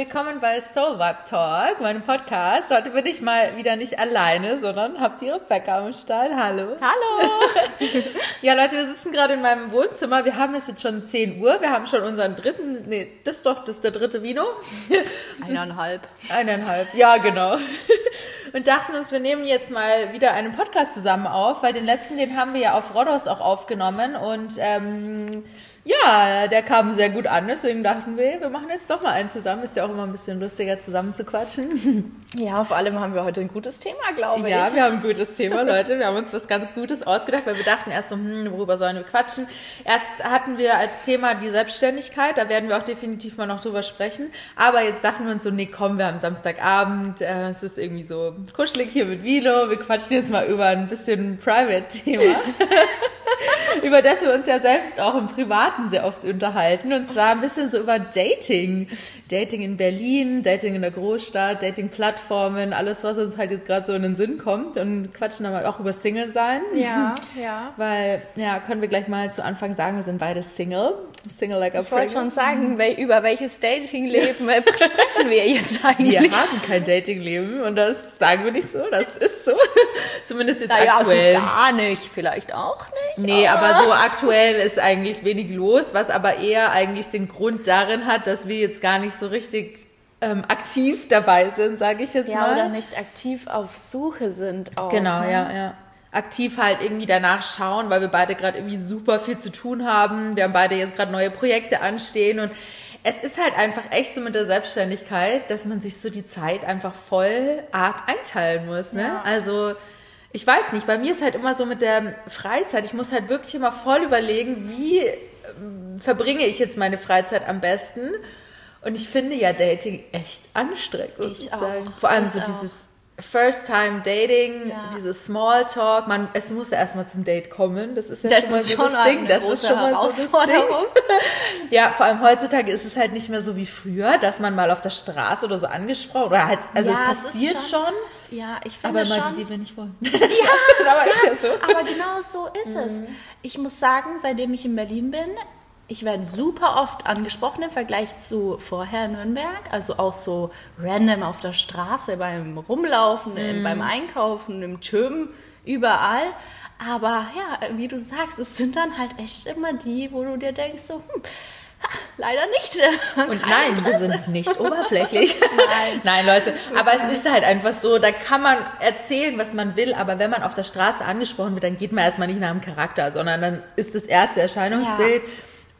willkommen bei Soul Vibe Talk, meinem Podcast. Heute bin ich mal wieder nicht alleine, sondern habe die Rebecca am Stall. Hallo. Hallo. ja, Leute, wir sitzen gerade in meinem Wohnzimmer. Wir haben es jetzt schon 10 Uhr. Wir haben schon unseren dritten, nee, das ist doch, das ist der dritte Vino. Eineinhalb. Eineinhalb, ja, genau. Und dachten uns, wir nehmen jetzt mal wieder einen Podcast zusammen auf, weil den letzten, den haben wir ja auf Rodos auch aufgenommen und ähm, ja, der kam sehr gut an, deswegen dachten wir, wir machen jetzt doch mal einen zusammen. Ist ja auch immer ein bisschen lustiger, zusammen zu quatschen. Ja, vor allem haben wir heute ein gutes Thema, glaube ich. Ja, wir haben ein gutes Thema, Leute. Wir haben uns was ganz Gutes ausgedacht, weil wir dachten erst so, hm, worüber sollen wir quatschen? Erst hatten wir als Thema die Selbstständigkeit, da werden wir auch definitiv mal noch drüber sprechen. Aber jetzt dachten wir uns so, nee, komm, wir haben Samstagabend, äh, es ist irgendwie so kuschelig hier mit Vino, wir quatschen jetzt mal über ein bisschen Private-Thema. über das wir uns ja selbst auch im Privaten sehr oft unterhalten. Und zwar ein bisschen so über Dating. Dating in Berlin, Dating in der Großstadt, Dating-Plattformen, alles, was uns halt jetzt gerade so in den Sinn kommt. Und quatschen mal auch über Single sein. Ja, ja. Weil, ja, können wir gleich mal zu Anfang sagen, wir sind beide Single. Single like a Ich wollte schon sagen, wel über welches Datingleben sprechen wir jetzt eigentlich? Wir haben kein Datingleben und das sagen wir nicht so, das ist so. Zumindest jetzt naja, aktuell. Also gar nicht, vielleicht auch nicht. Nee, aber so aktuell ist eigentlich wenig los, was aber eher eigentlich den Grund darin hat, dass wir jetzt gar nicht so richtig ähm, aktiv dabei sind, sage ich jetzt ja, mal. oder nicht aktiv auf Suche sind auch. Genau, ne? ja, ja. Aktiv halt irgendwie danach schauen, weil wir beide gerade irgendwie super viel zu tun haben. Wir haben beide jetzt gerade neue Projekte anstehen und es ist halt einfach echt so mit der Selbstständigkeit, dass man sich so die Zeit einfach voll arg einteilen muss. Ne? Ja. Also ich weiß nicht, bei mir ist halt immer so mit der Freizeit, ich muss halt wirklich immer voll überlegen, wie ähm, verbringe ich jetzt meine Freizeit am besten. Und ich finde ja Dating echt anstrengend, Ich auch. sagen. Vor allem Ich so auch. dieses First-Time-Dating, Ja. dieses Smalltalk, man, es muss ja erstmal zum Date kommen. Das ist ja Das schon mal ist so schon das Ding. eine Das ist schon mal so. Herausforderung. Ja, vor allem heutzutage ist es halt nicht mehr so wie früher, dass man mal auf der Straße oder so angesprochen oder halt, also Ja, es es passiert schon- schon, Ja, ich finde aber mal schon. die, die wir nicht wollen. Ja, aber ist ja so. aber genau so ist es. Ich muss sagen, seitdem ich in Berlin bin, ich werde super oft angesprochen im Vergleich zu vorher in Nürnberg. Also auch so random auf der Straße, beim Rumlaufen, im- beim Einkaufen, im Gym, überall. Aber ja, wie du sagst, es sind dann halt echt immer die, wo du dir denkst, so, hm, leider nicht. Und Kein nein, wir sind nicht oberflächlich. Nein. nein, Leute. Aber es ist halt einfach so, da kann man erzählen, was man will, aber wenn man auf der Straße angesprochen wird, dann geht man erstmal nicht nach dem Charakter, sondern dann ist das erste Erscheinungsbild.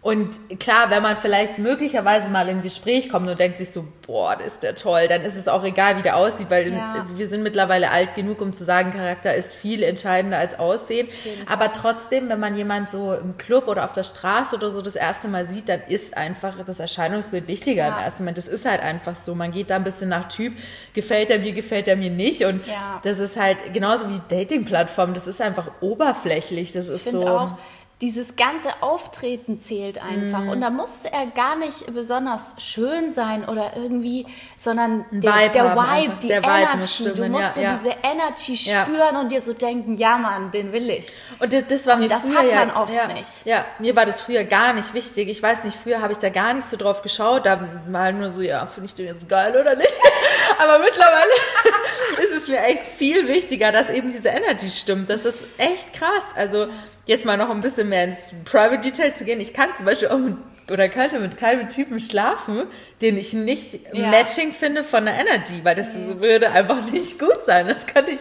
Und klar, wenn man vielleicht möglicherweise mal in ein Gespräch kommt und denkt sich so, boah, das ist der toll, dann ist es auch egal, wie der aussieht, weil Ja. wir sind mittlerweile alt genug, um zu sagen, Charakter ist viel entscheidender als Aussehen. Aber trotzdem, wenn man jemand so im Club oder auf der Straße oder so das erste Mal sieht, dann ist einfach das Erscheinungsbild wichtiger im Ja. ersten Moment. Das ist halt einfach so. Man geht da ein bisschen nach Typ, gefällt er mir, gefällt er mir nicht. Und Ja. das ist halt genauso wie Dating-Plattformen, das ist einfach oberflächlich. Das Ich ist so. auch, dieses ganze Auftreten zählt einfach. Mhm. Und da muss er gar nicht besonders schön sein oder irgendwie, sondern der, Vibe der Vibe, einfach. die Der Vibe muss Energy. du stimmen, musst ja, ja. diese Energy Ja. spüren und dir so denken, ja Mann, den will ich. Und das, das war mir das früher hat ja, man oft ja, nicht. Ja, mir war das früher gar nicht wichtig. Ich weiß nicht, früher habe ich da gar nicht so drauf geschaut. Da war nur so, ja, finde ich den jetzt geil oder nicht? Aber mittlerweile ist es mir echt viel wichtiger, dass eben diese Energy stimmt. Das ist echt krass. Also jetzt mal noch ein bisschen mehr ins Private Detail zu gehen. Ich kann zum Beispiel auch mit oder könnte mit keinem Typen schlafen, den ich nicht Ja. matching finde von der Energy, weil das würde einfach nicht gut sein. Das könnte ich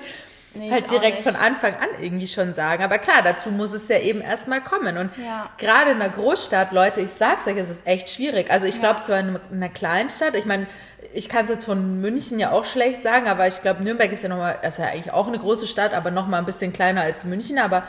Nee, halt direkt von Anfang an irgendwie schon sagen. Aber klar, dazu muss es ja eben erstmal kommen. Und Ja. gerade in einer Großstadt, Leute, ich sag's euch, es ist echt schwierig. Also ich Ja. glaube zwar in in einer Kleinstadt, ich meine, ich kann es jetzt von München ja auch schlecht sagen, aber ich glaube, Nürnberg ist ja nochmal, ist ja eigentlich auch eine große Stadt, aber nochmal ein bisschen kleiner als München, aber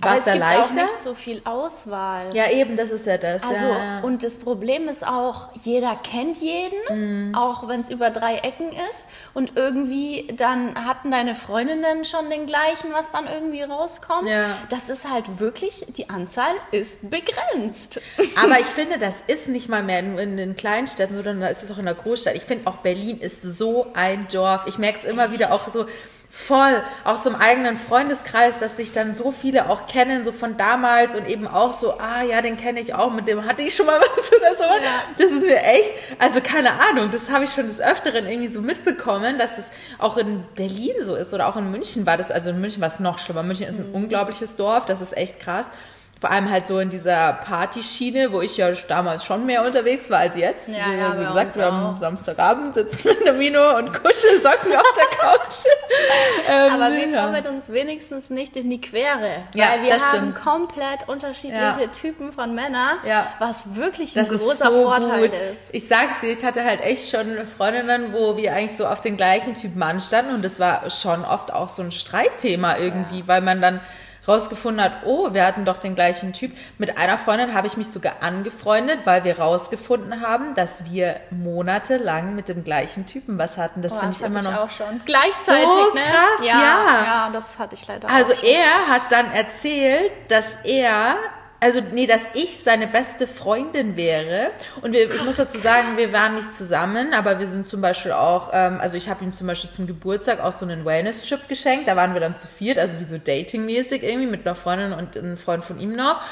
war Aber es da gibt leichter? auch nicht so viel Auswahl. ja, eben, das ist ja das. Also, ja, ja. und das Problem ist auch, jeder kennt jeden, Mhm. auch wenn es über drei Ecken ist. Und irgendwie dann hatten deine Freundinnen schon den gleichen, was dann irgendwie rauskommt. Ja. Das ist halt wirklich, die Anzahl ist begrenzt. Aber ich finde, das ist nicht mal mehr in, in den Kleinstädten, sondern da ist es auch in der Großstadt. Ich finde auch Berlin ist so ein Dorf. Ich merke es immer wieder auch so, Voll, auch so im eigenen Freundeskreis, dass sich dann so viele auch kennen, so von damals und eben auch so, ah ja, den kenne ich auch, mit dem hatte ich schon mal was oder so. Ja. Das ist mir echt, also keine Ahnung, das habe ich schon des Öfteren irgendwie so mitbekommen, dass es auch in Berlin so ist oder auch in München war das, also in München war es noch schlimmer. München ist ein mhm. unglaubliches Dorf, das ist echt krass vor allem halt so in dieser Partyschiene, wo ich ja damals schon mehr unterwegs war als jetzt. Ja, wie, ja, wie gesagt, wir haben Samstagabend sitzen mit der Mino und Kuschelsocken auf der Couch. ähm, Aber wir ja. kommen uns wenigstens nicht in die Quere. Ja, weil wir haben stimmt. komplett unterschiedliche ja. Typen von Männern, ja. was wirklich ein das großer so Vorteil gut. ist. Ich sag's dir, ich hatte halt echt schon Freundinnen, wo wir eigentlich so auf den gleichen Typ Mann standen und das war schon oft auch so ein Streitthema irgendwie, weil man dann rausgefunden hat, oh, wir hatten doch den gleichen Typ. Mit einer Freundin habe ich mich sogar angefreundet, weil wir rausgefunden haben, dass wir monatelang mit dem gleichen Typen was hatten. Das oh, finde ich immer noch auch schon. Gleichzeitig, so ne? krass, ja, ja. Ja, das hatte ich leider Also er hat dann erzählt, dass er also nee, dass ich seine beste Freundin wäre. Und wir, ich muss dazu sagen, wir waren nicht zusammen, aber wir sind zum Beispiel auch, ähm, also ich habe ihm zum Beispiel zum Geburtstag auch so einen Wellness-Trip geschenkt. Da waren wir dann zu viert, also wie so Dating-mäßig irgendwie mit einer Freundin und einem Freund von ihm noch.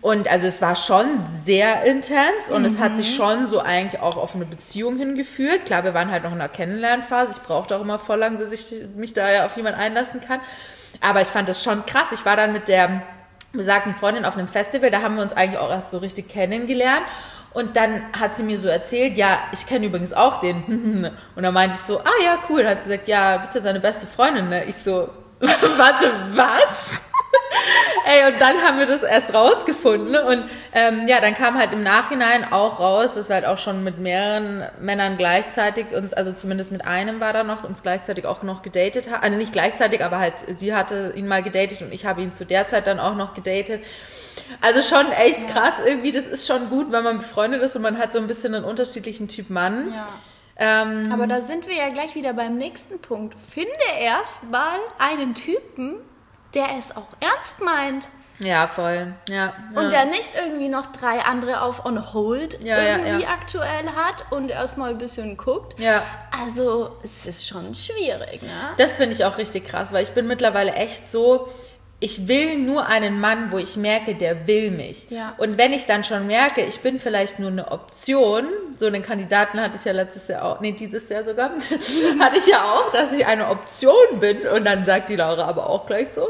Und also es war schon sehr intens und mhm. es hat sich mhm. schon so eigentlich auch auf eine Beziehung hingeführt. Klar, wir waren halt noch in einer Kennenlernphase. Ich brauchte auch immer voll lang, bis ich mich da ja auf jemanden einlassen kann. Aber ich fand das schon krass. Ich war dann mit der besagten Freundin auf einem Festival, da haben wir uns eigentlich auch erst so richtig kennengelernt. Und dann hat sie mir so erzählt, ja, ich kenne übrigens auch den. Und dann meinte ich so, ah ja, cool. Dann hat sie gesagt, ja, bist ja seine beste Freundin, ne? Ich so, warte, was? Ey, und dann haben wir das erst rausgefunden. Und ähm, ja, dann kam halt im Nachhinein auch raus, dass wir halt auch schon mit mehreren Männern gleichzeitig uns, also zumindest mit einem war da noch, uns gleichzeitig auch noch gedatet haben. Also nicht gleichzeitig, aber halt sie hatte ihn mal gedatet und ich habe ihn zu der Zeit dann auch noch gedatet. Also schon echt krass irgendwie. Das ist schon gut, wenn man befreundet ist und man hat so ein bisschen einen unterschiedlichen Typ Mann. Ja. Ähm, aber da sind wir ja gleich wieder beim nächsten Punkt. Finde erst mal einen Typen, der es auch ernst meint. Ja, voll. Ja, Und der nicht irgendwie noch drei andere auf on hold ja, irgendwie ja, aktuell hat und erstmal ein bisschen guckt. Ja. Also es ist schon schwierig, ne? Das finde ich auch richtig krass, weil ich bin mittlerweile echt so, ich will nur einen Mann, wo ich merke, der will mich. Ja. Und wenn ich dann schon merke, ich bin vielleicht nur eine Option, so einen Kandidaten hatte ich ja letztes Jahr auch, nee, dieses Jahr sogar, hatte ich ja auch, dass ich eine Option bin. Und dann sagt die Laura aber auch gleich so,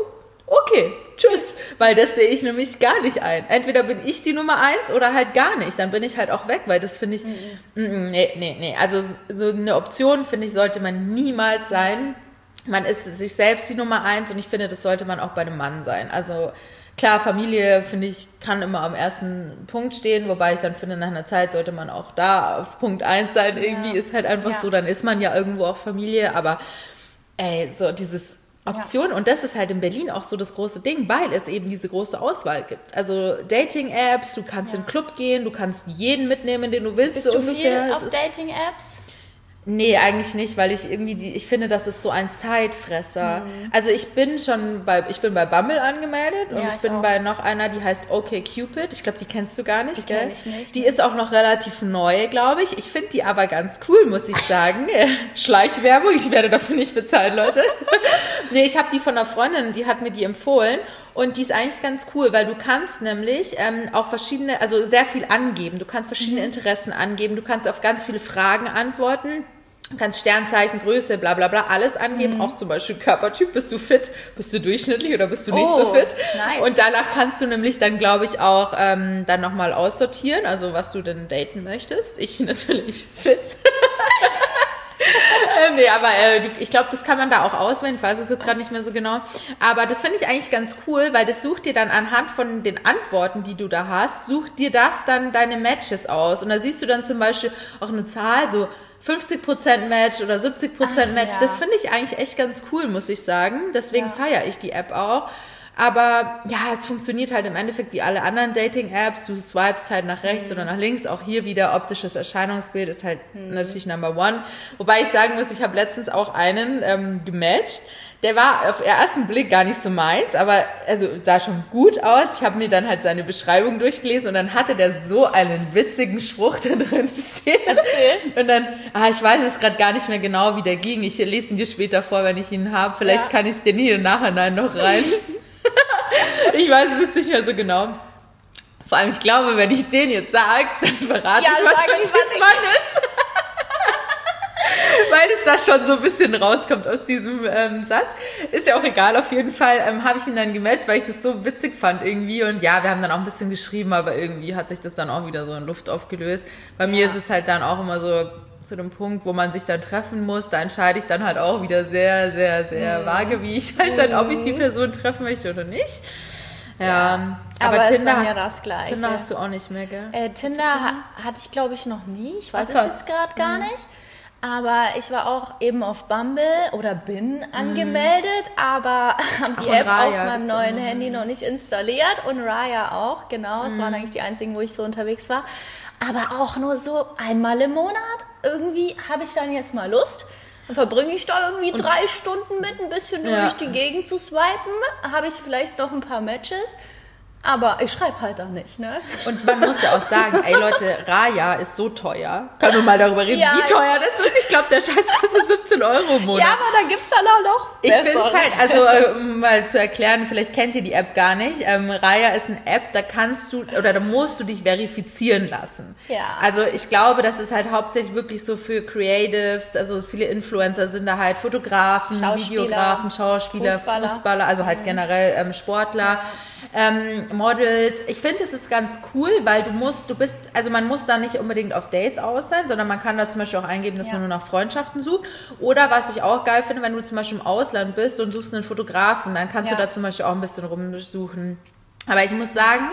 okay, tschüss, weil das sehe ich nämlich gar nicht ein. Entweder bin ich die Nummer eins oder halt gar nicht. Dann bin ich halt auch weg, weil das finde ich, mhm. nee, nee, nee. Also so eine Option, finde ich, sollte man niemals sein. Man ist sich selbst die Nummer eins und ich finde, das sollte man auch bei einem Mann sein. Also klar, Familie, finde ich, kann immer am ersten Punkt stehen, wobei ich dann finde, nach einer Zeit sollte man auch da auf Punkt eins sein. Irgendwie ja. ist halt einfach ja. so, dann ist man ja irgendwo auch Familie, aber ey, so dieses Option. Ja. Und das ist halt in Berlin auch so das große Ding, weil es eben diese große Auswahl gibt. Also Dating-Apps, du kannst in den Club gehen, du kannst jeden mitnehmen, den du willst. Bist so du ungefähr. viel auf Dating-Apps? Nee, eigentlich nicht, weil ich irgendwie die, ich finde, das ist so ein Zeitfresser. Mhm. Also ich bin schon bei, ich bin bei Bumble angemeldet und ja, ich, ich, bin auch. bei noch einer, die heißt OK Cupid. Ich glaube, die kennst du gar nicht, die gell? Ich nicht. Die ist auch noch relativ neu, glaube ich. Ich finde die aber ganz cool, muss ich sagen. Schleichwerbung, ich werde dafür nicht bezahlt, Leute. nee, ich habe die von einer Freundin, die hat mir die empfohlen und die ist eigentlich ganz cool, weil du kannst nämlich ähm, auch verschiedene, also sehr viel angeben. Du kannst verschiedene mhm. Interessen angeben. Du kannst auf ganz viele Fragen antworten. Du kannst Sternzeichen, Größe, bla bla bla, alles angeben, mhm. auch zum Beispiel Körpertyp, bist du fit, bist du durchschnittlich oder bist du nicht oh, so fit? Nice. Und danach kannst du nämlich dann, glaube ich, auch ähm, dann nochmal aussortieren, also was du denn daten möchtest. Ich natürlich fit. Äh, nee, aber äh, ich glaube, das kann man da auch auswählen. Ich weiß es jetzt gerade nicht mehr so genau. Aber das finde ich eigentlich ganz cool, weil das sucht dir dann anhand von den Antworten, die du da hast, sucht dir das dann deine Matches aus. Und da siehst du dann zum Beispiel auch eine Zahl, so 50% Match oder 70% Ach, Match. Ja. Das finde ich eigentlich echt ganz cool, muss ich sagen. Deswegen ja. feiere ich die App auch. Aber ja, es funktioniert halt im Endeffekt wie alle anderen Dating-Apps. Du swipest halt nach rechts mhm. oder nach links. Auch hier wieder optisches Erscheinungsbild ist halt mhm. natürlich Number One. Wobei ich sagen muss, ich habe letztens auch einen ähm, gematcht der war auf ersten Blick gar nicht so meins, aber also sah schon gut aus. Ich habe mir dann halt seine Beschreibung durchgelesen und dann hatte der so einen witzigen Spruch da drin stehen. Erzähl. Und dann, ah, ich weiß es gerade gar nicht mehr genau, wie der ging. Ich lese ihn dir später vor, wenn ich ihn habe. Vielleicht ja. kann ich den hier im Nachhinein noch rein. ich weiß es jetzt nicht mehr so genau. Vor allem, ich glaube, wenn ich den jetzt sage, dann verrate ja, ich, was für ein Typ Mann ist. Weil es da schon so ein bisschen rauskommt aus diesem ähm, Satz. Ist ja auch egal, auf jeden Fall ähm, habe ich ihn dann gemeldet, weil ich das so witzig fand irgendwie. Und ja, wir haben dann auch ein bisschen geschrieben, aber irgendwie hat sich das dann auch wieder so in Luft aufgelöst. Bei ja. mir ist es halt dann auch immer so zu dem Punkt, wo man sich dann treffen muss, da entscheide ich dann halt auch wieder sehr, sehr, sehr mhm. vage, wie ich halt dann, ob ich die Person treffen möchte oder nicht. Ja, ja aber, aber Tinder, hast, ja das Gleiche. Tinder hast du auch nicht mehr, gell? Äh, Tinder, Tinder? hatte ich, glaube ich, noch nie. Ich weiß es jetzt gerade gar mhm. nicht. Aber ich war auch eben auf Bumble oder bin mhm. angemeldet, mhm. aber habe die App Raya auf meinem neuen Handy noch nicht installiert und Raya auch, genau. Es mhm. waren eigentlich die einzigen, wo ich so unterwegs war. Aber auch nur so einmal im Monat. Irgendwie habe ich dann jetzt mal Lust. Dann verbringe ich da irgendwie und drei Stunden mit, ein bisschen ja. durch die Gegend zu swipen. Habe ich vielleicht noch ein paar Matches. Aber ich schreibe halt auch nicht, ne? Und man muss ja auch sagen, ey Leute, Raya ist so teuer. Können wir mal darüber reden, ja, wie teuer das ist? Ich glaube, der Scheiß kostet 17 Euro im Monat. Ja, aber da gibt's dann auch noch Ich finde es halt, also äh, um mal zu erklären, vielleicht kennt ihr die App gar nicht. Ähm, Raya ist eine App, da kannst du, oder da musst du dich verifizieren lassen. Ja. Also ich glaube, das ist halt hauptsächlich wirklich so für Creatives, also viele Influencer sind da halt Fotografen, Videografen, Schauspieler, Fußballer, Fußballer also halt mhm. generell ähm, Sportler. Ja ähm, Models. Ich finde, es ist ganz cool, weil du musst, du bist, also man muss da nicht unbedingt auf Dates aus sein, sondern man kann da zum Beispiel auch eingeben, dass ja. man nur nach Freundschaften sucht. Oder was ich auch geil finde, wenn du zum Beispiel im Ausland bist und suchst einen Fotografen, dann kannst ja. du da zum Beispiel auch ein bisschen rumsuchen. Aber ich muss sagen,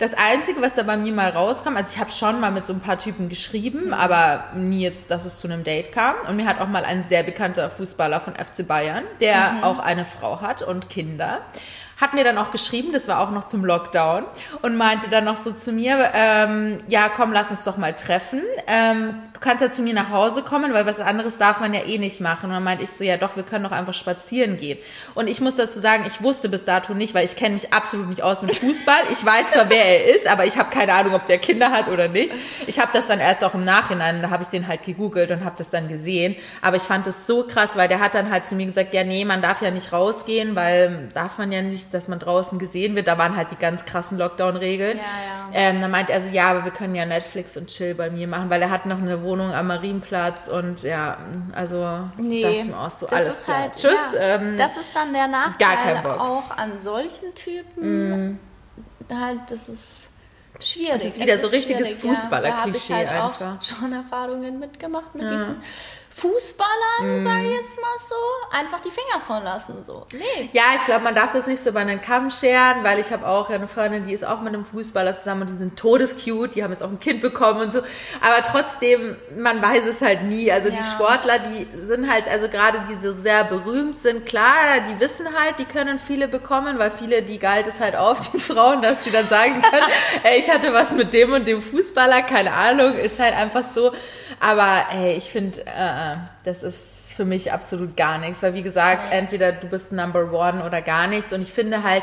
das Einzige, was da bei mir mal rauskam, also ich habe schon mal mit so ein paar Typen geschrieben, mhm. aber nie jetzt, dass es zu einem Date kam. Und mir hat auch mal ein sehr bekannter Fußballer von FC Bayern, der mhm. auch eine Frau hat und Kinder, hat mir dann auch geschrieben, das war auch noch zum Lockdown, und meinte dann noch so zu mir, ähm, ja, komm, lass uns doch mal treffen. Ähm, du kannst ja zu mir nach Hause kommen, weil was anderes darf man ja eh nicht machen. Und dann meinte ich so, ja doch, wir können doch einfach spazieren gehen. Und ich muss dazu sagen, ich wusste bis dato nicht, weil ich kenne mich absolut nicht aus mit Fußball. Ich weiß zwar, wer er ist, aber ich habe keine Ahnung, ob der Kinder hat oder nicht. Ich habe das dann erst auch im Nachhinein, da habe ich den halt gegoogelt und habe das dann gesehen. Aber ich fand das so krass, weil der hat dann halt zu mir gesagt, ja nee, man darf ja nicht rausgehen, weil darf man ja nicht, dass man draußen gesehen wird. Da waren halt die ganz krassen Lockdown-Regeln. Ja, ja. Ähm, dann meinte er so, ja, aber wir können ja Netflix und Chill bei mir machen, weil er hat noch eine Wohnung am Marienplatz und ja, also nee, dachte ich mir auch so, alles klar. Halt, Tschüss. Ja, ähm, das ist dann der Nachteil auch an solchen Typen. Mm. Halt, das ist schwierig. Das ist wieder so richtiges Fußballer-Klischee ja, halt einfach. Auch schon Erfahrungen mitgemacht mit ja. diesen Fußballern, mm. sage ich jetzt mal so, einfach die Finger von lassen. So. Nee. Ja, ich glaube, man darf das nicht so bei einem Kamm scheren, weil ich habe auch eine Freundin, die ist auch mit einem Fußballer zusammen und die sind todescute, die haben jetzt auch ein Kind bekommen und so. Aber trotzdem, man weiß es halt nie. Also ja. die Sportler, die sind halt, also gerade die so sehr berühmt sind, klar, die wissen halt, die können viele bekommen, weil viele, die galt es halt auf, die Frauen, dass die dann sagen können, ey, ich hatte was mit dem und dem Fußballer, keine Ahnung, ist halt einfach so. Aber ey, ich finde, äh, das ist für mich absolut gar nichts, weil wie gesagt, ja. entweder du bist Number One oder gar nichts. Und ich finde halt,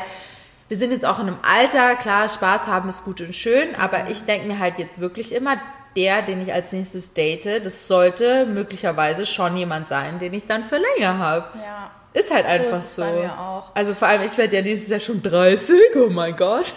wir sind jetzt auch in einem Alter, klar, Spaß haben ist gut und schön, aber ich denke mir halt jetzt wirklich immer, der, den ich als nächstes date, das sollte möglicherweise schon jemand sein, den ich dann für länger habe. Ja. Ist halt so einfach ist so. Also vor allem, ich werde ja nächstes Jahr schon 30, oh mein Gott.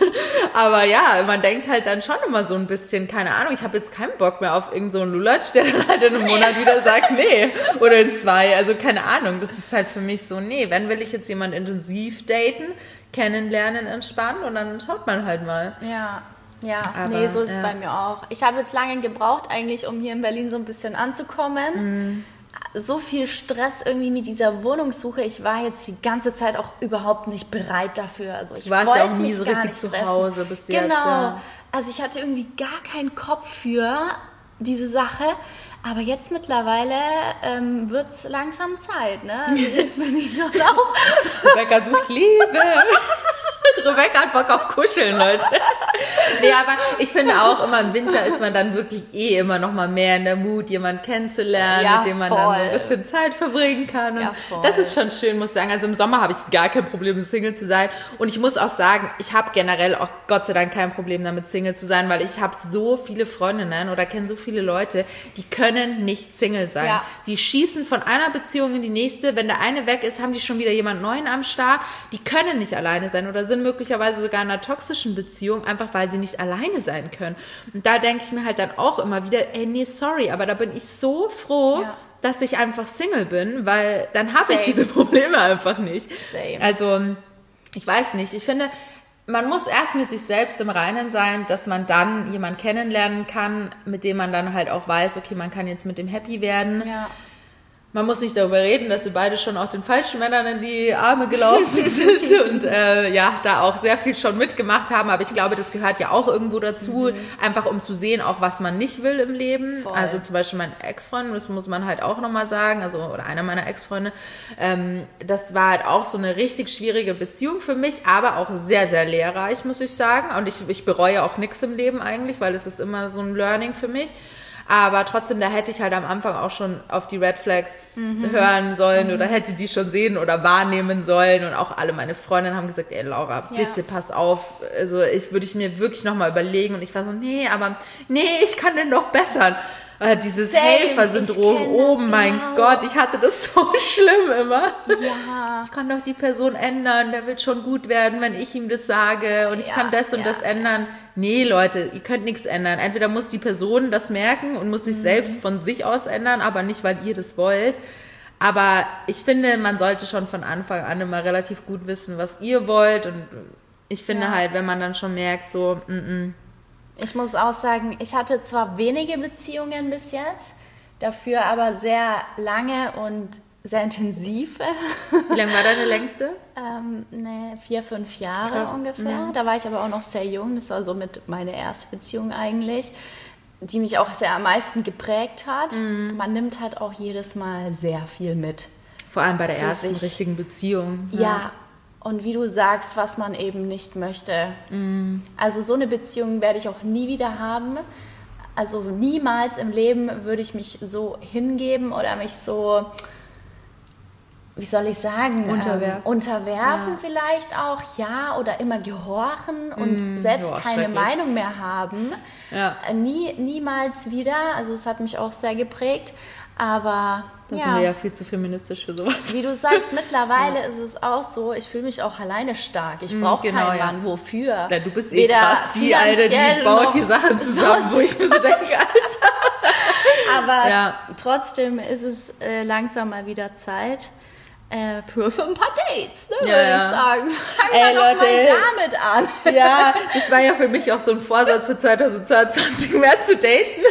Aber ja, man denkt halt dann schon immer so ein bisschen, keine Ahnung, ich habe jetzt keinen Bock mehr auf irgendeinen so Lulatsch, der dann halt in einem Monat wieder sagt, nee, oder in zwei, also keine Ahnung. Das ist halt für mich so, nee, wenn will ich jetzt jemanden intensiv daten, kennenlernen, entspannen und dann schaut man halt mal. Ja. Ja, Aber, nee, so ist ja. es bei mir auch. Ich habe jetzt lange gebraucht, eigentlich, um hier in Berlin so ein bisschen anzukommen. Mhm so viel Stress irgendwie mit dieser Wohnungssuche. Ich war jetzt die ganze Zeit auch überhaupt nicht bereit dafür. Also ich du warst ja auch nie so richtig zu Hause bis jetzt. Genau. Ja. Also ich hatte irgendwie gar keinen Kopf für diese Sache. Aber jetzt mittlerweile ähm, wird es langsam Zeit. Ne? Also jetzt bin ich noch Rebecca sucht Liebe. Rebecca hat Bock auf Kuscheln, Leute. nee, aber ich finde auch immer im Winter ist man dann wirklich eh immer noch mal mehr in der Mut, jemanden kennenzulernen, Ja, mit dem man voll. dann so ein bisschen Zeit verbringen kann. Ja, das ist schon schön, muss ich sagen. Also im Sommer habe ich gar kein Problem, Single zu sein. Und ich muss auch sagen, ich habe generell auch Gott sei Dank kein Problem damit, Single zu sein, weil ich habe so viele Freundinnen oder kenne so viele Leute, die können nicht Single sein. Ja. Die schießen von einer Beziehung in die nächste. Wenn der eine weg ist, haben die schon wieder jemand Neuen am Start. Die können nicht alleine sein oder sind möglicherweise sogar in einer toxischen Beziehung, einfach weil sie nicht alleine sein können. Und da denke ich mir halt dann auch immer wieder, ey, nee, sorry, aber da bin ich so froh, Ja. dass ich einfach Single bin, weil dann habe ich diese Probleme einfach nicht. Same. Also, ich weiß nicht. Ich finde, man muss erst mit sich selbst im Reinen sein, dass man dann jemanden kennenlernen kann, mit dem man dann halt auch weiß, okay, man kann jetzt mit dem happy werden. Ja. Man muss nicht darüber reden, dass wir beide schon auch den falschen Männern in die Arme gelaufen sind und äh, ja, da auch sehr viel schon mitgemacht haben. Aber ich glaube, das gehört ja auch irgendwo dazu, einfach um zu sehen, auch was man nicht will im Leben. Voll. Also zum Beispiel mein Ex-Freund, das muss man halt auch nochmal sagen, also oder einer meiner Ex-Freunde, ähm, das war halt auch so eine richtig schwierige Beziehung für mich, aber auch sehr, sehr lehrreich, muss ich sagen. Und ich, ich bereue auch nichts im Leben eigentlich, weil es ist immer so ein Learning für mich. Aber trotzdem, da hätte ich halt am Anfang auch schon auf die Red Flags hören sollen oder hätte die schon sehen oder wahrnehmen sollen. Und auch alle meine Freundinnen haben gesagt, ey Laura, Ja. bitte pass auf. Also ich würde ich mir wirklich nochmal überlegen. Und ich war so, nee, aber nee, ich kann den doch bessern. Äh, dieses Helfersyndrom. Oh mein genau. Gott, ich hatte das so schlimm immer. Ja. Ich kann doch die Person ändern, der wird schon gut werden, wenn ich ihm das sage und ich Ja, kann das und ja, das ändern. Nee, Leute, ihr könnt nichts ändern. Entweder muss die Person das merken und muss sich Mhm. selbst von sich aus ändern, aber nicht, weil ihr das wollt. Aber ich finde, man sollte schon von Anfang an immer relativ gut wissen, was ihr wollt und ich finde Ja. halt, wenn man dann schon merkt, so, mm, mm, Ich muss auch sagen, ich hatte zwar wenige Beziehungen bis jetzt, dafür aber sehr lange und sehr intensive. wie lange war deine längste? ähm, ne, vier, fünf Jahre Krass. ungefähr. Da war ich aber auch noch sehr jung. Das war so mit meine erste Beziehung eigentlich, die mich auch sehr am meisten geprägt hat. Man nimmt halt auch jedes Mal sehr viel mit. Vor allem bei der ersten sich. richtigen Beziehung. Ja. Und wie du sagst, was man eben nicht möchte. Also so eine Beziehung werde ich auch nie wieder haben. Also niemals im Leben würde ich mich so hingeben oder mich so, wie soll ich sagen, Unterwerfen. Ähm, unterwerfen vielleicht auch, ja, oder immer gehorchen und selbst ja, keine. Meinung mehr haben. Ja. Äh, Nie, niemals wieder. Also es hat mich auch sehr geprägt. Aber Dann ja. sind wir ja viel zu feministisch für sowas. Wie du sagst, mittlerweile ist es auch so, ich fühle mich auch alleine stark. Ich brauche genau, keinen ja. Mann. Wofür? Ja, du bist eh krass, die Alte, die baut hier Sachen zusammen, wo ich mir so denke, Alter. Aber Ja. trotzdem ist es äh, langsam mal wieder Zeit äh, für, für ein paar Dates, ne, Ja, würde ja. ich sagen. Fangen Ey, wir Leute. mal damit an. Ja, das war ja für mich auch so ein Vorsatz für 2022 mehr zu daten.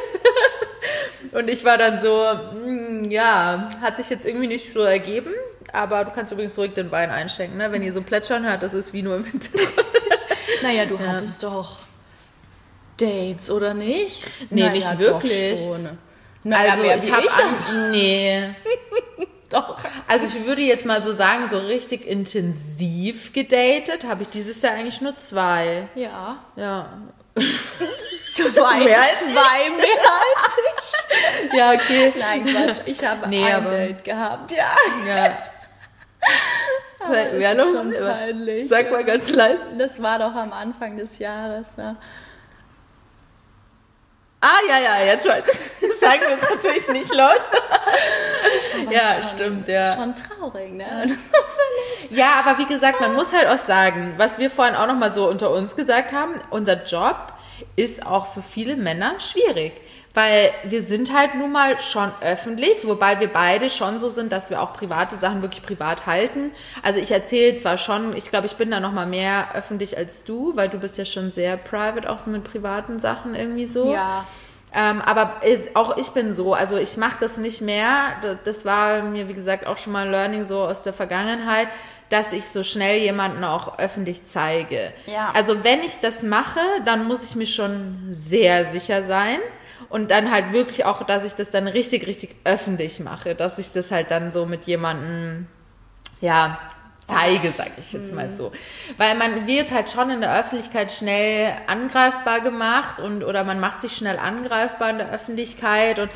Und ich war dann so, mm, ja, hat sich jetzt irgendwie nicht so ergeben. Aber du kannst übrigens ruhig den Wein einschenken, ne? Wenn ihr so plätschern hört, das ist wie nur im Hintergrund. Naja, du hattest doch Dates, oder nicht? Nee, naja, nicht wirklich. Schon. Naja, Also ich habe nee. Doch. Also ich würde jetzt mal so sagen, so richtig intensiv gedatet habe ich dieses Jahr eigentlich nur zwei. Ja. Ja. Zwei. Mehr als zwei mehr als ich. Ja, okay. Nein, Quatsch. Ich habe Nee, ein aber- Date gehabt, ja. Ja. Das ja, ist noch- schon peinlich. Sag mal ganz leid. Das war doch am Anfang des Jahres, ne? Ah, ja, ja, jetzt weiß ich. Sagen wir jetzt natürlich nicht laut. ja, schon, stimmt, ja. Schon traurig, ne? Ja, aber wie gesagt, man muss halt auch sagen, was wir vorhin auch nochmal so unter uns gesagt haben, unser Job ist auch für viele Männer schwierig. Weil wir sind halt nun mal schon öffentlich, wobei wir beide schon so sind, dass wir auch private Sachen wirklich privat halten. Also ich erzähle zwar schon, ich glaube, ich bin da nochmal mehr öffentlich als du, weil du bist ja schon sehr private, auch so mit privaten Sachen irgendwie so. Ja. Ähm, aber ist, auch ich bin so, also ich mache das nicht mehr. Das, das war mir, wie gesagt, auch schon mal ein Learning so aus der Vergangenheit, dass ich so schnell jemanden auch öffentlich zeige. Ja. Also wenn ich das mache, dann muss ich mir schon sehr sicher sein. Und dann halt wirklich auch, dass ich das dann richtig, richtig öffentlich mache. Dass ich das halt dann so mit jemandem, ja, zeige, sag ich jetzt mal so. Weil man wird halt schon in der Öffentlichkeit schnell angreifbar gemacht und oder man macht sich schnell angreifbar in der Öffentlichkeit und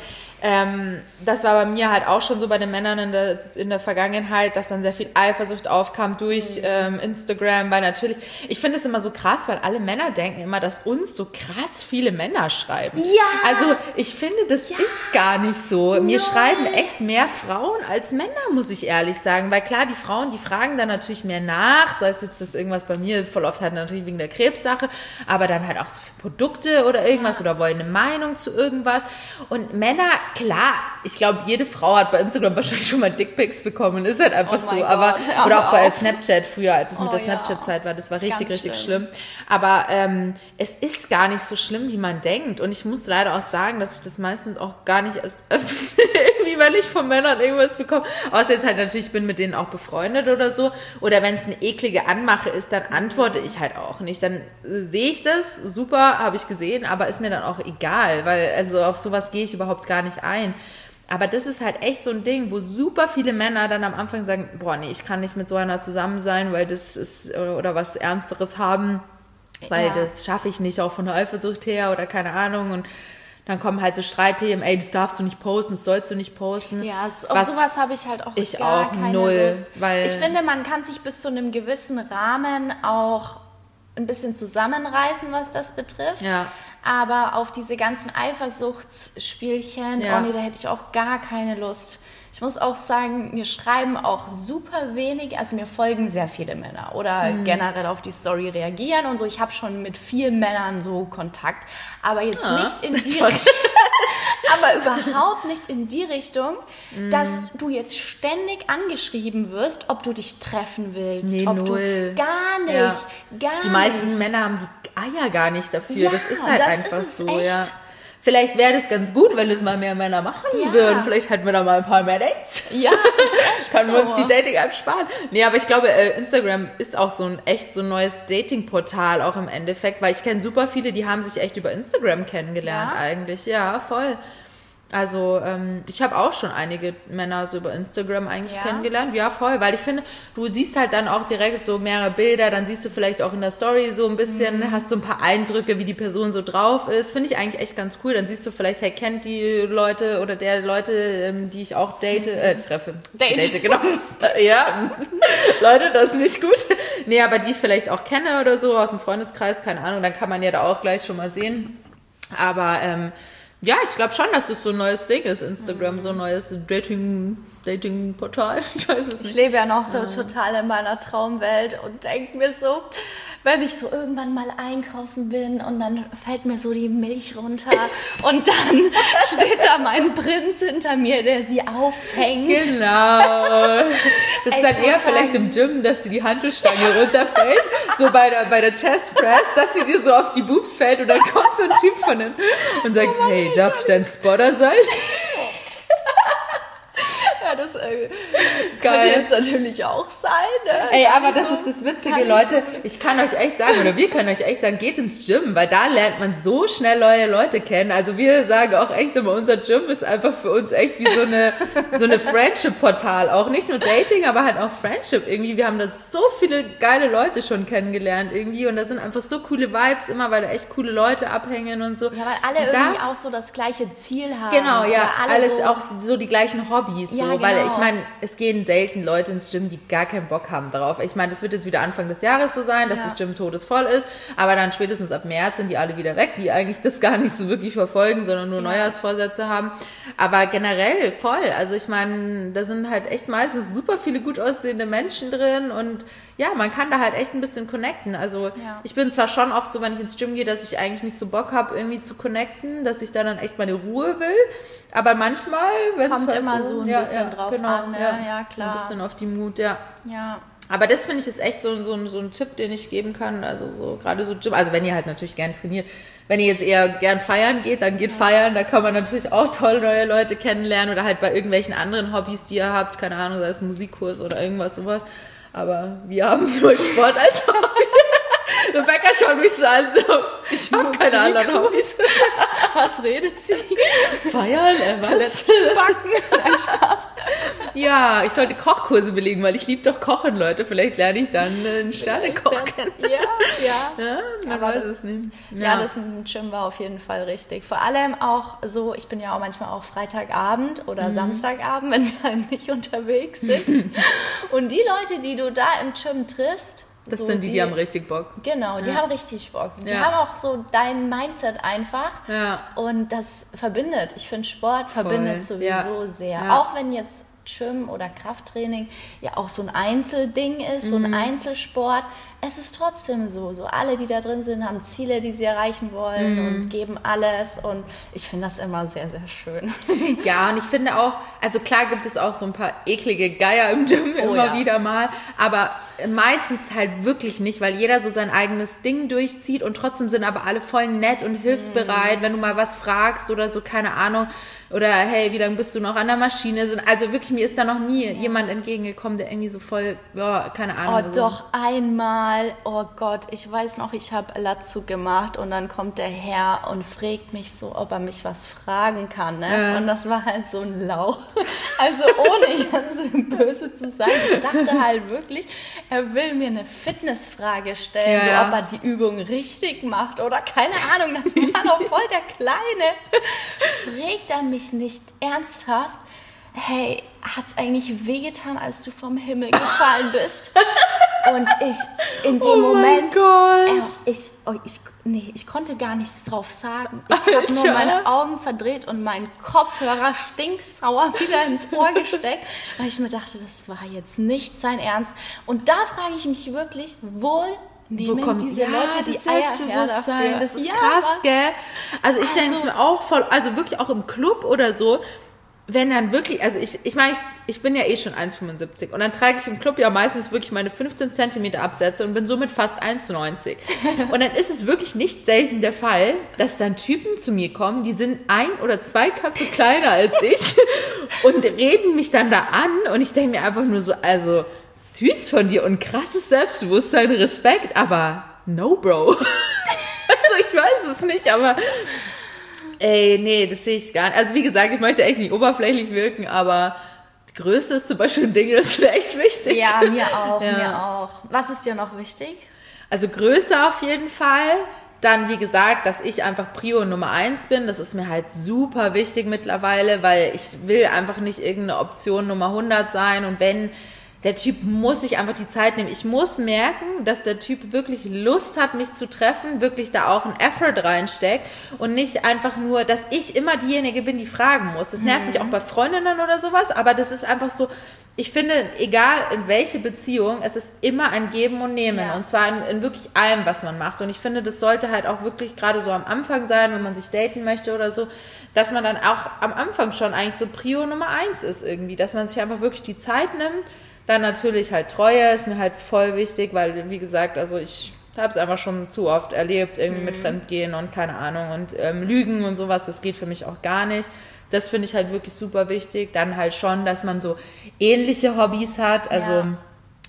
ähm, das war bei mir halt auch schon so bei den Männern in der, in der Vergangenheit, dass dann sehr viel Eifersucht aufkam durch mhm. ähm, Instagram, weil natürlich, ich finde es immer so krass, weil alle Männer denken immer, dass uns so krass viele Männer schreiben. Ja! Also ich finde, das ja. ist gar nicht so. Mir Nein. schreiben echt mehr Frauen als Männer, muss ich ehrlich sagen, weil klar, die Frauen, die fragen dann natürlich mehr nach, sei es jetzt das irgendwas bei mir, voll oft halt natürlich wegen der Krebssache, aber dann halt auch so für Produkte oder irgendwas ja. oder wollen eine Meinung zu irgendwas. Und Männer klar, ich glaube, jede Frau hat bei Instagram wahrscheinlich schon mal Dickpics bekommen. Ist halt einfach oh so. Aber, oder auch bei Snapchat früher, als es oh, mit der Snapchat-Zeit war. Das war richtig, Ganz richtig schlimm. schlimm. Aber ähm, es ist gar nicht so schlimm, wie man denkt. Und ich muss leider auch sagen, dass ich das meistens auch gar nicht erst öffne, irgendwie, wenn ich von Männern irgendwas bekomme. Außer jetzt halt natürlich, ich bin mit denen auch befreundet oder so. Oder wenn es eine eklige Anmache ist, dann antworte ich halt auch nicht. Dann äh, sehe ich das, super, habe ich gesehen, aber ist mir dann auch egal, weil also auf sowas gehe ich überhaupt gar nicht ein. Aber das ist halt echt so ein Ding, wo super viele Männer dann am Anfang sagen, boah, nee, ich kann nicht mit so einer zusammen sein, weil das ist, oder was Ernsteres haben, weil ja. das schaffe ich nicht, auch von der Eifersucht her oder keine Ahnung und dann kommen halt so Streitthemen, ey, das darfst du nicht posten, das sollst du nicht posten. Ja, so, auf sowas habe ich halt auch ich gar auch keine null, Lust. Weil ich finde, man kann sich bis zu einem gewissen Rahmen auch ein bisschen zusammenreißen, was das betrifft. Ja. Aber auf diese ganzen Eifersuchtsspielchen, ja. oh nee, da hätte ich auch gar keine Lust. Ich muss auch sagen, mir schreiben auch super wenig, also mir folgen sehr viele Männer oder mhm. generell auf die Story reagieren und so. Ich habe schon mit vielen Männern so Kontakt, aber jetzt ja. nicht in die aber überhaupt nicht in die Richtung, mhm. dass du jetzt ständig angeschrieben wirst, ob du dich treffen willst, nee, ob null. du gar nicht, ja. gar Die meisten nicht. Männer haben die Eier gar nicht dafür. Ja, das ist halt das einfach ist so, echt. ja. Vielleicht wäre das ganz gut, wenn es mal mehr Männer machen ja. würden. Vielleicht hätten wir da mal ein paar mehr Dates. Ja, Können so. wir uns die Dating-App sparen. Nee, aber ich glaube, äh, Instagram ist auch so ein echt so ein neues Dating-Portal auch im Endeffekt, weil ich kenne super viele, die haben sich echt über Instagram kennengelernt ja. eigentlich. Ja, voll. Also ähm, ich habe auch schon einige Männer so über Instagram eigentlich ja. kennengelernt. Ja, voll, weil ich finde, du siehst halt dann auch direkt so mehrere Bilder, dann siehst du vielleicht auch in der Story so ein bisschen, mhm. hast so ein paar Eindrücke, wie die Person so drauf ist. Finde ich eigentlich echt ganz cool. Dann siehst du vielleicht, hey, kennt die Leute oder der Leute, ähm, die ich auch date, äh, mhm. treffe. Date. date genau. ja, Leute, das ist nicht gut. Nee, aber die ich vielleicht auch kenne oder so aus dem Freundeskreis, keine Ahnung, dann kann man ja da auch gleich schon mal sehen. Aber ähm, ja, ich glaube schon, dass das so ein neues Ding ist, Instagram, mhm. so ein neues Dating, Dating-Portal. Ich. Ich lebe ja noch so ja. total in meiner Traumwelt und denke mir so, wenn ich so irgendwann mal einkaufen bin und dann fällt mir so die Milch runter und dann steht da mein Prinz hinter mir, der sie auffängt. Genau. Das ist dann eher vielleicht im Gym, dass sie die Handelstange runterfällt, so bei der, bei der Chest Press, dass sie dir so auf die Boobs fällt und dann kommt so ein Typ von hinten und sagt, oh hey, darf ich dein Spotter sein? Ja, das äh, könnte jetzt natürlich auch sein. Ne? Ey, aber das ist das Witzige, Leute. Ich kann euch echt sagen, oder wir können euch echt sagen, geht ins Gym, weil da lernt man so schnell neue Leute kennen. Also wir sagen auch echt immer, unser Gym ist einfach für uns echt wie so eine, so eine Friendship-Portal. Auch nicht nur Dating, aber halt auch Friendship irgendwie. Wir haben da so viele geile Leute schon kennengelernt irgendwie und da sind einfach so coole Vibes immer, weil da echt coole Leute abhängen und so. Ja, weil alle und irgendwie auch so das gleiche Ziel haben. Genau, ja. Alles so auch so die gleichen Hobbys. Ja, so genau. weil ich meine, es gehen selten Leute ins Gym, die gar keinen Bock haben darauf. Ich meine, das wird jetzt wieder Anfang des Jahres so sein, dass ja. das Gym todesvoll ist, aber dann spätestens ab März sind die alle wieder weg, die eigentlich das gar nicht so wirklich verfolgen, sondern nur ja. Neujahrsvorsätze haben. Aber generell voll. Also ich meine, da sind halt echt meistens super viele gut aussehende Menschen drin und ja, man kann da halt echt ein bisschen connecten. Also ja. ich bin zwar schon oft so, wenn ich ins Gym gehe, dass ich eigentlich nicht so Bock habe, irgendwie zu connecten, dass ich da dann echt meine Ruhe will. Aber manchmal, wenn es kommt halt immer so, so ein ja, bisschen ja, drauf genau, an, ne? ja, ja klar, ein bisschen auf die Mut, ja. Ja. Aber das finde ich ist echt so, so, so ein Tipp, den ich geben kann. Also so gerade so Gym, also wenn ihr halt natürlich gern trainiert. Wenn ihr jetzt eher gern feiern geht, dann geht feiern. Da kann man natürlich auch toll neue Leute kennenlernen oder halt bei irgendwelchen anderen Hobbys, die ihr habt, keine Ahnung, sei es ein Musikkurs oder irgendwas sowas aber wir haben nur Sport als Hobby. Rebecca schaut mich so an, so, ich habe keine anderen Hobbys. Was redet sie? Feiern, äh, was? Backen, ein Spaß. Ja, ich sollte Kochkurse belegen, weil ich liebe doch Kochen, Leute. Vielleicht lerne ich dann einen Sternekoch kennen. Ja, ja. Ja, man Aber weiß das- es nicht. Ja. das mit dem Gym war auf jeden Fall richtig. Vor allem auch so, ich bin ja auch manchmal auch Freitagabend oder Mhm. Samstagabend, wenn wir halt nicht unterwegs sind. Und die Leute, die du da im Gym triffst, Das so sind die, die haben richtig Bock. Genau, die haben richtig Bock. Die Ja. haben auch so dein Mindset einfach. Ja. Und das verbindet. Ich finde, Sport verbindet sowieso Ja. sehr. Ja. Auch wenn jetzt Gym oder Krafttraining ja auch so ein Einzelding ist, so ein Mhm. Einzelsport. Es ist trotzdem so. So alle, die da drin sind, haben Ziele, die sie erreichen wollen Mhm. und geben alles. Und ich finde das immer sehr, sehr schön. Ja, und ich finde auch, also klar gibt es auch so ein paar eklige Geier im Gym Oh immer ja. wieder mal, aber meistens halt wirklich nicht, weil jeder so sein eigenes Ding durchzieht und trotzdem sind aber alle voll nett und hilfsbereit, wenn du mal was fragst oder so, keine Ahnung, oder hey, wie lange bist du noch an der Maschine? Also wirklich, mir ist da noch nie jemand entgegengekommen, der irgendwie so voll, ja, keine Ahnung. Oh, so. doch einmal, oh Gott, ich weiß noch, ich habe Latzug gemacht und dann kommt der Herr und fragt mich so, ob er mich was fragen kann. Ne? Ja. Und das war halt so ein Lauch. Also ohne ganz böse zu sein. Ich dachte halt wirklich, er will mir eine Fitnessfrage stellen, Ja, so ob er die Übung richtig macht oder keine Ahnung. Das war noch voll der Kleine. Fragt er mich nicht ernsthaft? Hey, hat's eigentlich wehgetan, als du vom Himmel gefallen bist? Und ich in dem Oh Moment, äh, ich, oh, ich, nee, ich konnte gar nichts drauf sagen. Ich habe nur meine Augen verdreht und meinen Kopfhörer stinksauer wieder ins Ohr gesteckt, weil ich mir dachte, das war jetzt nicht sein Ernst. Und da frage ich mich wirklich, wohl nehmen Wo kommt diese ja, Leute die das Selbstbewusstsein, das ist Ja, krass, was? gell? Also ich denke Also- mir auch voll, also wirklich auch im Club oder so, wenn dann wirklich, also ich, ich meine, ich, ich bin ja eh schon 1,75 und dann trage ich im Club ja meistens wirklich meine 15 Zentimeter Absätze und bin somit fast 1,90. Und dann ist es wirklich nicht selten der Fall, dass dann Typen zu mir kommen, die sind ein oder zwei Köpfe kleiner als ich und reden mich dann da an und ich denke mir einfach nur so, also süß von dir und krasses Selbstbewusstsein, Respekt, aber no, Bro. also ich weiß es nicht, aber ey, nee, das sehe ich gar nicht. Also wie gesagt, ich möchte echt nicht oberflächlich wirken, aber die Größe ist zum Beispiel ein Ding, das wäre echt wichtig. Ja, mir auch, Ja. mir auch. Was ist dir noch wichtig? Also Größe auf jeden Fall. Dann, wie gesagt, dass ich einfach Prio Nummer eins bin. Das ist mir halt super wichtig mittlerweile, weil ich will einfach nicht irgendeine Option Nummer 100 sein. Und wenn der Typ muss sich einfach die Zeit nehmen. Ich muss merken, dass der Typ wirklich Lust hat, mich zu treffen, wirklich da auch einen Effort reinsteckt und nicht einfach nur, dass ich immer diejenige bin, die fragen muss. Das nervt mich auch bei Freundinnen oder sowas, aber das ist einfach so, ich finde, egal in welche Beziehung, es ist immer ein Geben und Nehmen. Ja. Und zwar in, in wirklich allem, was man macht. Und ich finde, das sollte halt auch wirklich gerade so am Anfang sein, wenn man sich daten möchte oder so, dass man dann auch am Anfang schon eigentlich so Prio Nummer eins ist irgendwie, dass man sich einfach wirklich die Zeit nimmt. Dann natürlich halt Treue ist mir halt voll wichtig, weil, wie gesagt, also ich habe es einfach schon zu oft erlebt, irgendwie mit Fremdgehen und keine Ahnung und ähm, Lügen und sowas, das geht für mich auch gar nicht. Das finde ich halt wirklich super wichtig. Dann halt schon, dass man so ähnliche Hobbys hat. Also Ja.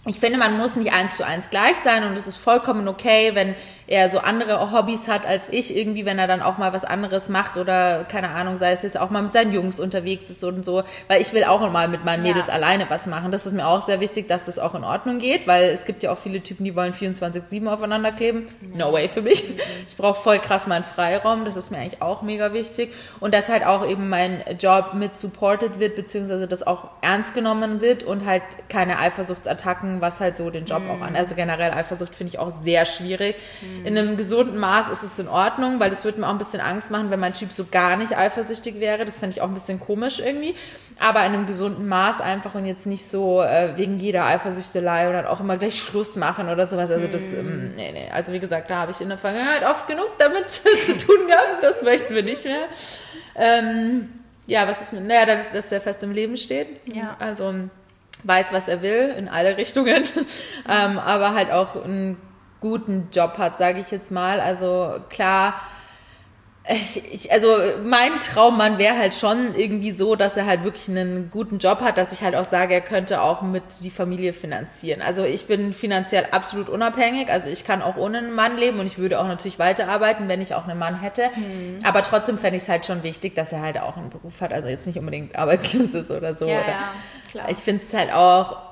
ich finde, man muss nicht eins zu eins gleich sein und es ist vollkommen okay, wenn er so andere Hobbys hat als ich, irgendwie, wenn er dann auch mal was anderes macht oder keine Ahnung, sei es jetzt auch mal mit seinen Jungs unterwegs ist und so, weil ich will auch mal mit meinen Ja. Mädels alleine was machen. Das ist mir auch sehr wichtig, dass das auch in Ordnung geht, weil es gibt ja auch viele Typen, die wollen 24-7 aufeinander kleben. No way für mich. Ich brauche voll krass meinen Freiraum, das ist mir eigentlich auch mega wichtig und dass halt auch eben mein Job mit supported wird, beziehungsweise das auch ernst genommen wird und halt keine Eifersuchtsattacken, was halt so den Job auch an. Also generell Eifersucht finde ich auch sehr schwierig. In einem gesunden Maß ist es in Ordnung, weil das würde mir auch ein bisschen Angst machen, wenn mein Typ so gar nicht eifersüchtig wäre. Das finde ich auch ein bisschen komisch irgendwie. Aber in einem gesunden Maß einfach und jetzt nicht so äh, wegen jeder Eifersüchtelei und dann auch immer gleich Schluss machen oder sowas. Also das, ähm, nee, nee. Also wie gesagt, da habe ich in der Vergangenheit oft genug damit zu tun gehabt. Das möchten wir nicht mehr. Ähm, ja, was ist mit, naja, dass, dass er fest im Leben steht. Ja. Also weiß, was er will in alle Richtungen, ähm, aber halt auch einen guten Job hat, sage ich jetzt mal. Also klar, ich, ich, also mein Traummann wäre halt schon irgendwie so, dass er halt wirklich einen guten Job hat, dass ich halt auch sage, er könnte auch mit die Familie finanzieren. Also ich bin finanziell absolut unabhängig, also ich kann auch ohne einen Mann leben und ich würde auch natürlich weiterarbeiten, wenn ich auch einen Mann hätte. Hm. Aber trotzdem fände ich es halt schon wichtig, dass er halt auch einen Beruf hat, also jetzt nicht unbedingt arbeitslos ist oder so. Ja, oder ja, klar. Ich finde es halt auch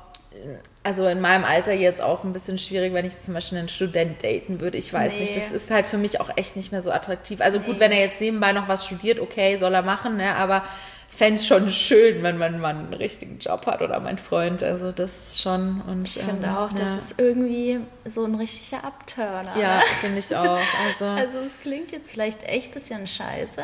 also in meinem Alter jetzt auch ein bisschen schwierig, wenn ich zum Beispiel einen Student daten würde. Ich weiß nee. nicht. Das ist halt für mich auch echt nicht mehr so attraktiv. Also nee. gut, wenn er jetzt nebenbei noch was studiert, okay, soll er machen, ne? Aber fände es schon schön, wenn mein Mann einen richtigen Job hat oder mein Freund. Also das schon. Und, ich finde ähm, auch, ja. das ist irgendwie so ein richtiger Upturner. Ja, ne? finde ich auch. Also, also es klingt jetzt vielleicht echt ein bisschen scheiße,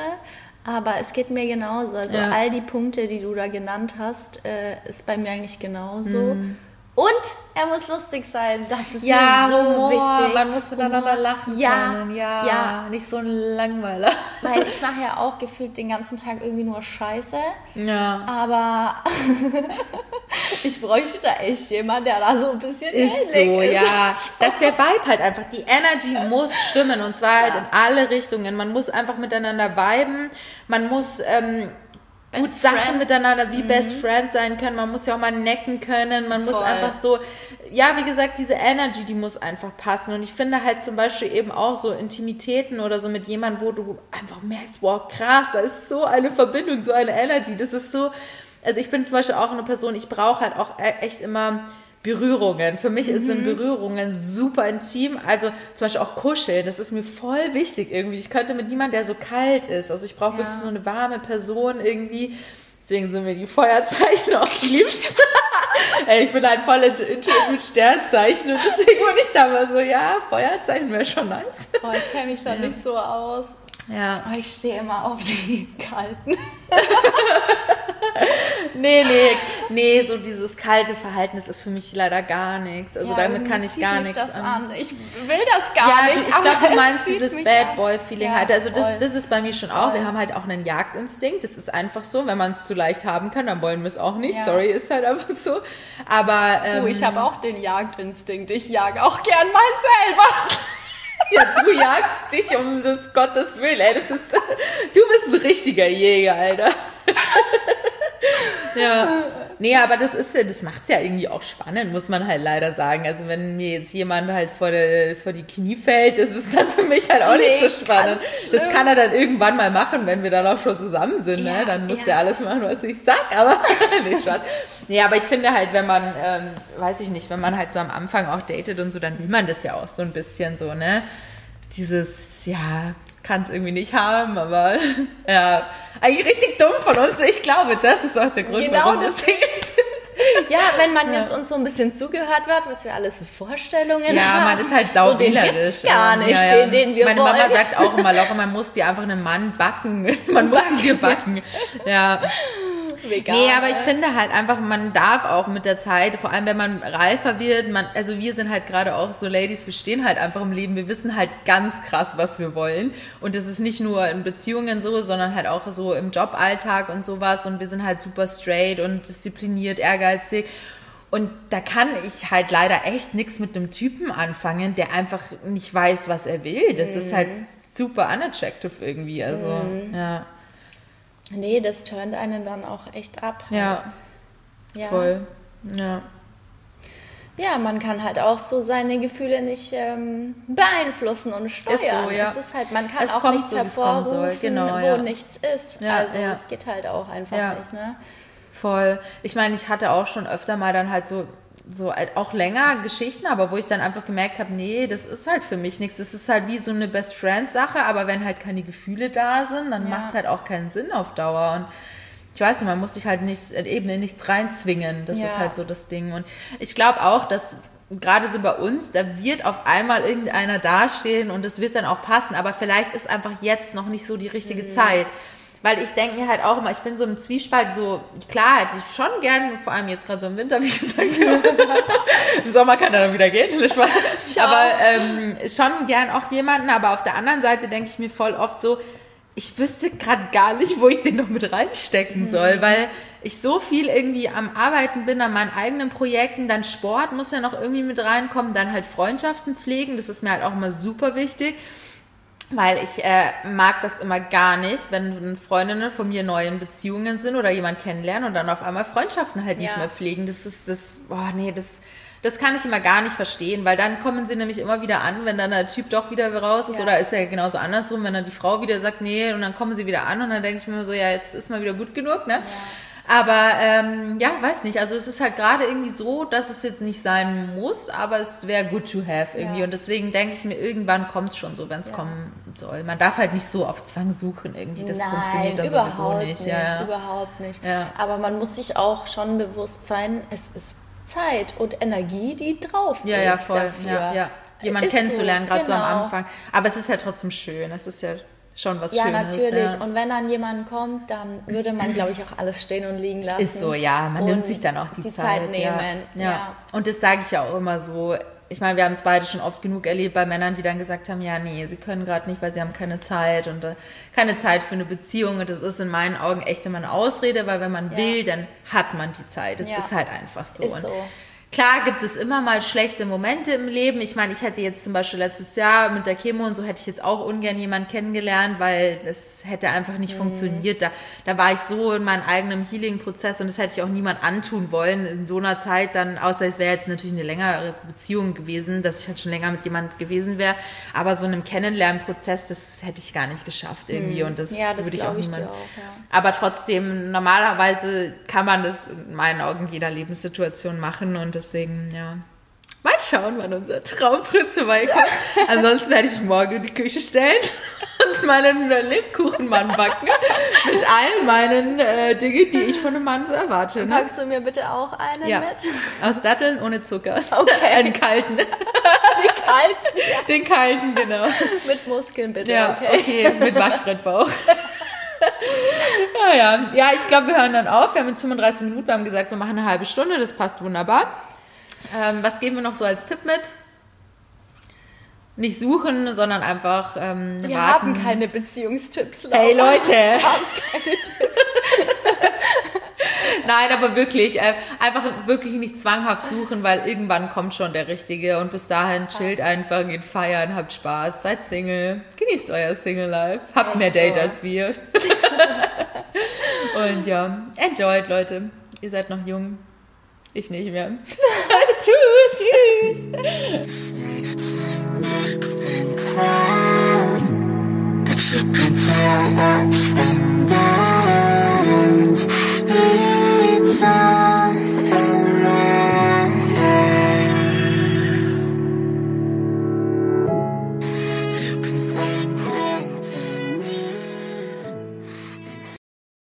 aber es geht mir genauso. Also ja. all die Punkte, die du da genannt hast, äh, ist bei mir eigentlich genauso. Mhm. Und er muss lustig sein. Das ist ja, so Humor, wichtig. Man muss miteinander lachen ja, können. Ja, ja. Nicht so ein Langweiler. Weil ich mache ja auch gefühlt den ganzen Tag irgendwie nur Scheiße. Ja. Aber ich bräuchte da echt jemanden, der da so ein bisschen ist. So, ist. ja. Dass der Vibe halt einfach, die Energy muss stimmen. Und zwar halt ja. in alle Richtungen. Man muss einfach miteinander viben. Man muss... Ähm, gut Sachen Friends. miteinander wie mhm. Best Friends sein können. Man muss ja auch mal necken können. Man Voll. muss einfach so, ja, wie gesagt, diese Energy, die muss einfach passen. Und ich finde halt zum Beispiel eben auch so Intimitäten oder so mit jemandem, wo du einfach merkst, wow, krass, da ist so eine Verbindung, so eine Energy. Das ist so, also ich bin zum Beispiel auch eine Person, ich brauche halt auch e-, echt immer Berührungen. Für mich mhm. sind Berührungen super intim. Also zum Beispiel auch Kuscheln, das ist mir voll wichtig irgendwie. Ich könnte mit niemandem, der so kalt ist. Also ich brauche ja. wirklich so eine warme Person irgendwie. Deswegen sind mir die Feuerzeichen auch liebst. Ey, ich bin halt voll intuit mit Sternzeichen und deswegen bin ich da mal so, ja, Feuerzeichen wäre schon nice. Oh, ich kenne mich da ja. nicht so aus. Ja. Oh, ich stehe immer auf die kalten. nee, nee, nee, so dieses kalte Verhalten, ist für mich leider gar nichts. Also ja, damit kann ich gar nichts das an. Ich will das gar ja, nicht. Ich glaube, du meinst dieses Bad Boy Feeling ja, halt. Also das, das ist bei mir schon auch. Wir haben halt auch einen Jagdinstinkt. Das ist einfach so. Wenn man es zu leicht haben kann, dann wollen wir es auch nicht. Ja. Sorry, ist halt einfach so. Aber ähm, oh, ich habe auch den Jagdinstinkt. Ich jage auch gern mal selber. Ja, du jagst dich um des Gottes Willen, ey. Das ist, du bist ein richtiger Jäger, Alter. ja. Nee, aber das ist ja, das macht's ja irgendwie auch spannend, muss man halt leider sagen. Also wenn mir jetzt jemand halt vor, der, vor die Knie fällt, das ist dann für mich halt auch nee, nicht so spannend. Das kann er dann irgendwann mal machen, wenn wir dann auch schon zusammen sind, ne? ja, ne? Dann muss ja. der alles machen, was ich sag, aber nicht Spaß. Nee, aber ich finde halt, wenn man, ähm, weiß ich nicht, wenn man halt so am Anfang auch datet und so, dann will man das ja auch so ein bisschen so, ne? Dieses, ja, kann es irgendwie nicht haben, aber ja, eigentlich richtig dumm von uns. Ich glaube, das ist auch der Grund, genau warum das Ding ist. Ja, wenn man ja. jetzt uns so ein bisschen zugehört wird, was wir alles für Vorstellungen ja, haben. Ja, man ist halt saudielerisch. So, gar nicht, ja. Den, den wir Meine wollen. Mama sagt auch immer locker, man muss dir einfach einen Mann backen. Man muss sie dir backen. Ja vegan. Nee, aber ich finde halt einfach, man darf auch mit der Zeit, vor allem wenn man reifer wird, man, also wir sind halt gerade auch so Ladies, wir stehen halt einfach im Leben, wir wissen halt ganz krass, was wir wollen. Und das ist nicht nur in Beziehungen so, sondern halt auch so im Joballtag und sowas. Und wir sind halt super straight und diszipliniert, ehrgeizig. Und da kann ich halt leider echt nichts mit einem Typen anfangen, der einfach nicht weiß, was er will. Das mhm. ist halt super unattractive irgendwie. Also, mhm. ja. Nee, das turnt einen dann auch echt ab. Ja. ja. Voll. Ja. Ja, man kann halt auch so seine Gefühle nicht ähm, beeinflussen und steuern. Ist so, ja. Es ist halt, man kann es auch nichts so, hervorrufen, genau, ja. wo nichts ist. Ja, also es geht halt auch einfach nicht, ne? Voll. Ich meine, ich hatte auch schon öfter mal dann halt so so auch länger Geschichten, aber wo ich dann einfach gemerkt habe, nee, das ist halt für mich nichts. Das ist halt wie so eine Best Friend Sache, aber wenn halt keine Gefühle da sind, dann ja. macht es halt auch keinen Sinn auf Dauer. Und ich weiß nicht, man muss sich halt nicht, eben in nichts reinzwingen. Das ja. ist halt so das Ding. Und ich glaube auch, dass gerade so bei uns, da wird auf einmal irgendeiner dastehen und es wird dann auch passen, aber vielleicht ist einfach jetzt noch nicht so die richtige mhm. Zeit. Weil ich denke mir halt auch immer, ich bin so im Zwiespalt, so, klar hätte ich schon gern, vor allem jetzt gerade so im Winter, wie gesagt, im Sommer kann er dann wieder gehen, Spaß. aber ähm, schon gern auch jemanden, aber auf der anderen Seite denke ich mir voll oft so, ich wüsste gerade gar nicht, wo ich den noch mit reinstecken mhm. soll, weil ich so viel irgendwie am Arbeiten bin, an meinen eigenen Projekten, dann Sport muss ja noch irgendwie mit reinkommen, dann halt Freundschaften pflegen, das ist mir halt auch immer super wichtig. Weil ich äh, mag das immer gar nicht, wenn Freundinnen von mir neu in Beziehungen sind oder jemand kennenlernen und dann auf einmal Freundschaften halt nicht Ja. mehr pflegen. Das ist das, boah, nee, das, das kann ich immer gar nicht verstehen, weil dann kommen sie nämlich immer wieder an, wenn dann der Typ doch wieder raus ist Ja. oder ist ja genauso andersrum, wenn dann die Frau wieder sagt, nee, und dann kommen sie wieder an und dann denke ich mir so, ja, jetzt ist mal wieder gut genug, ne? Aber ähm, ja, weiß nicht. Also es ist halt gerade irgendwie so, dass es jetzt nicht sein muss, aber es wäre good to have irgendwie. Ja. Und deswegen denke ich mir, irgendwann kommt es schon so, wenn es kommen soll. Man darf halt nicht so auf Zwang suchen irgendwie. Das funktioniert dann überhaupt sowieso nicht. nicht. Ja, ja. Überhaupt nicht. Ja. Aber man muss sich auch schon bewusst sein, es ist Zeit und Energie, die drauf Ja, geht ja, voll. Dafür. Ja, ja. Jemanden Ist so, kennenzulernen, gerade so am genau. Anfang. Aber es ist ja trotzdem schön. Es ist ja schon was Ja, Schönes. natürlich. Ja. Und wenn dann jemand kommt, dann würde man, glaube ich, auch alles stehen und liegen lassen. Ist so, ja. Man nimmt sich dann auch die, die Zeit. Zeit ja. nehmen. Ja. Ja. Und das sage ich ja auch immer so. Ich meine, wir haben es beide schon oft genug erlebt bei Männern, die dann gesagt haben, ja, nee, sie können gerade nicht, weil sie haben keine Zeit und äh, keine Zeit für eine Beziehung. Und das ist in meinen Augen echt immer eine Ausrede, weil wenn man Ja. will, dann hat man die Zeit. Das Ja. ist halt einfach so. Ist Und so. Klar gibt es immer mal schlechte Momente im Leben. Ich meine, ich hätte jetzt zum Beispiel letztes Jahr mit der Chemo und so hätte ich jetzt auch ungern jemanden kennengelernt, weil das hätte einfach nicht funktioniert. Da, da war ich so in meinem eigenen Healing-Prozess und das hätte ich auch niemand antun wollen in so einer Zeit dann, außer es wäre jetzt natürlich eine längere Beziehung gewesen, dass ich halt schon länger mit jemand gewesen wäre. Aber so in einem Kennenlernprozess, das hätte ich gar nicht geschafft irgendwie und das, Ja, das würde ich auch niemand. ja. Aber trotzdem, normalerweise kann man das in meinen Augen jeder Lebenssituation machen und deswegen, ja. Mal schauen, wann unser Traumprinz vorbeikommt. Ansonsten werde ich morgen in die Küche stellen und meinen Lebkuchenmann backen. Mit all meinen äh, Dingen, die ich von einem Mann so erwarte. Ne? Packst du mir bitte auch einen Ja. mit? Aus Datteln ohne Zucker. Okay. Einen kalten. Kalt. Den kalten, genau. mit Muskeln bitte, Ja, okay. okay, mit Waschbrettbauch. ja, ja. Ja, ich glaube, wir hören dann auf. Wir haben jetzt 35 Minuten. Wir haben gesagt, wir machen eine halbe Stunde. Das passt wunderbar. Ähm, was geben wir noch so als Tipp mit? Nicht suchen, sondern einfach ähm, Wir warten. haben keine Beziehungstipps. Hey Laura. Leute! Wir haben keine Tipps. Nein, aber wirklich, äh, einfach wirklich nicht zwanghaft suchen, weil irgendwann kommt schon der Richtige und bis dahin chillt einfach, geht feiern, habt Spaß, seid Single, genießt euer Single-Life, habt mehr Date als wir. und ja, enjoyt, Leute. Ihr seid noch jung. Ich nicht mehr. Tschüss. Tschüss.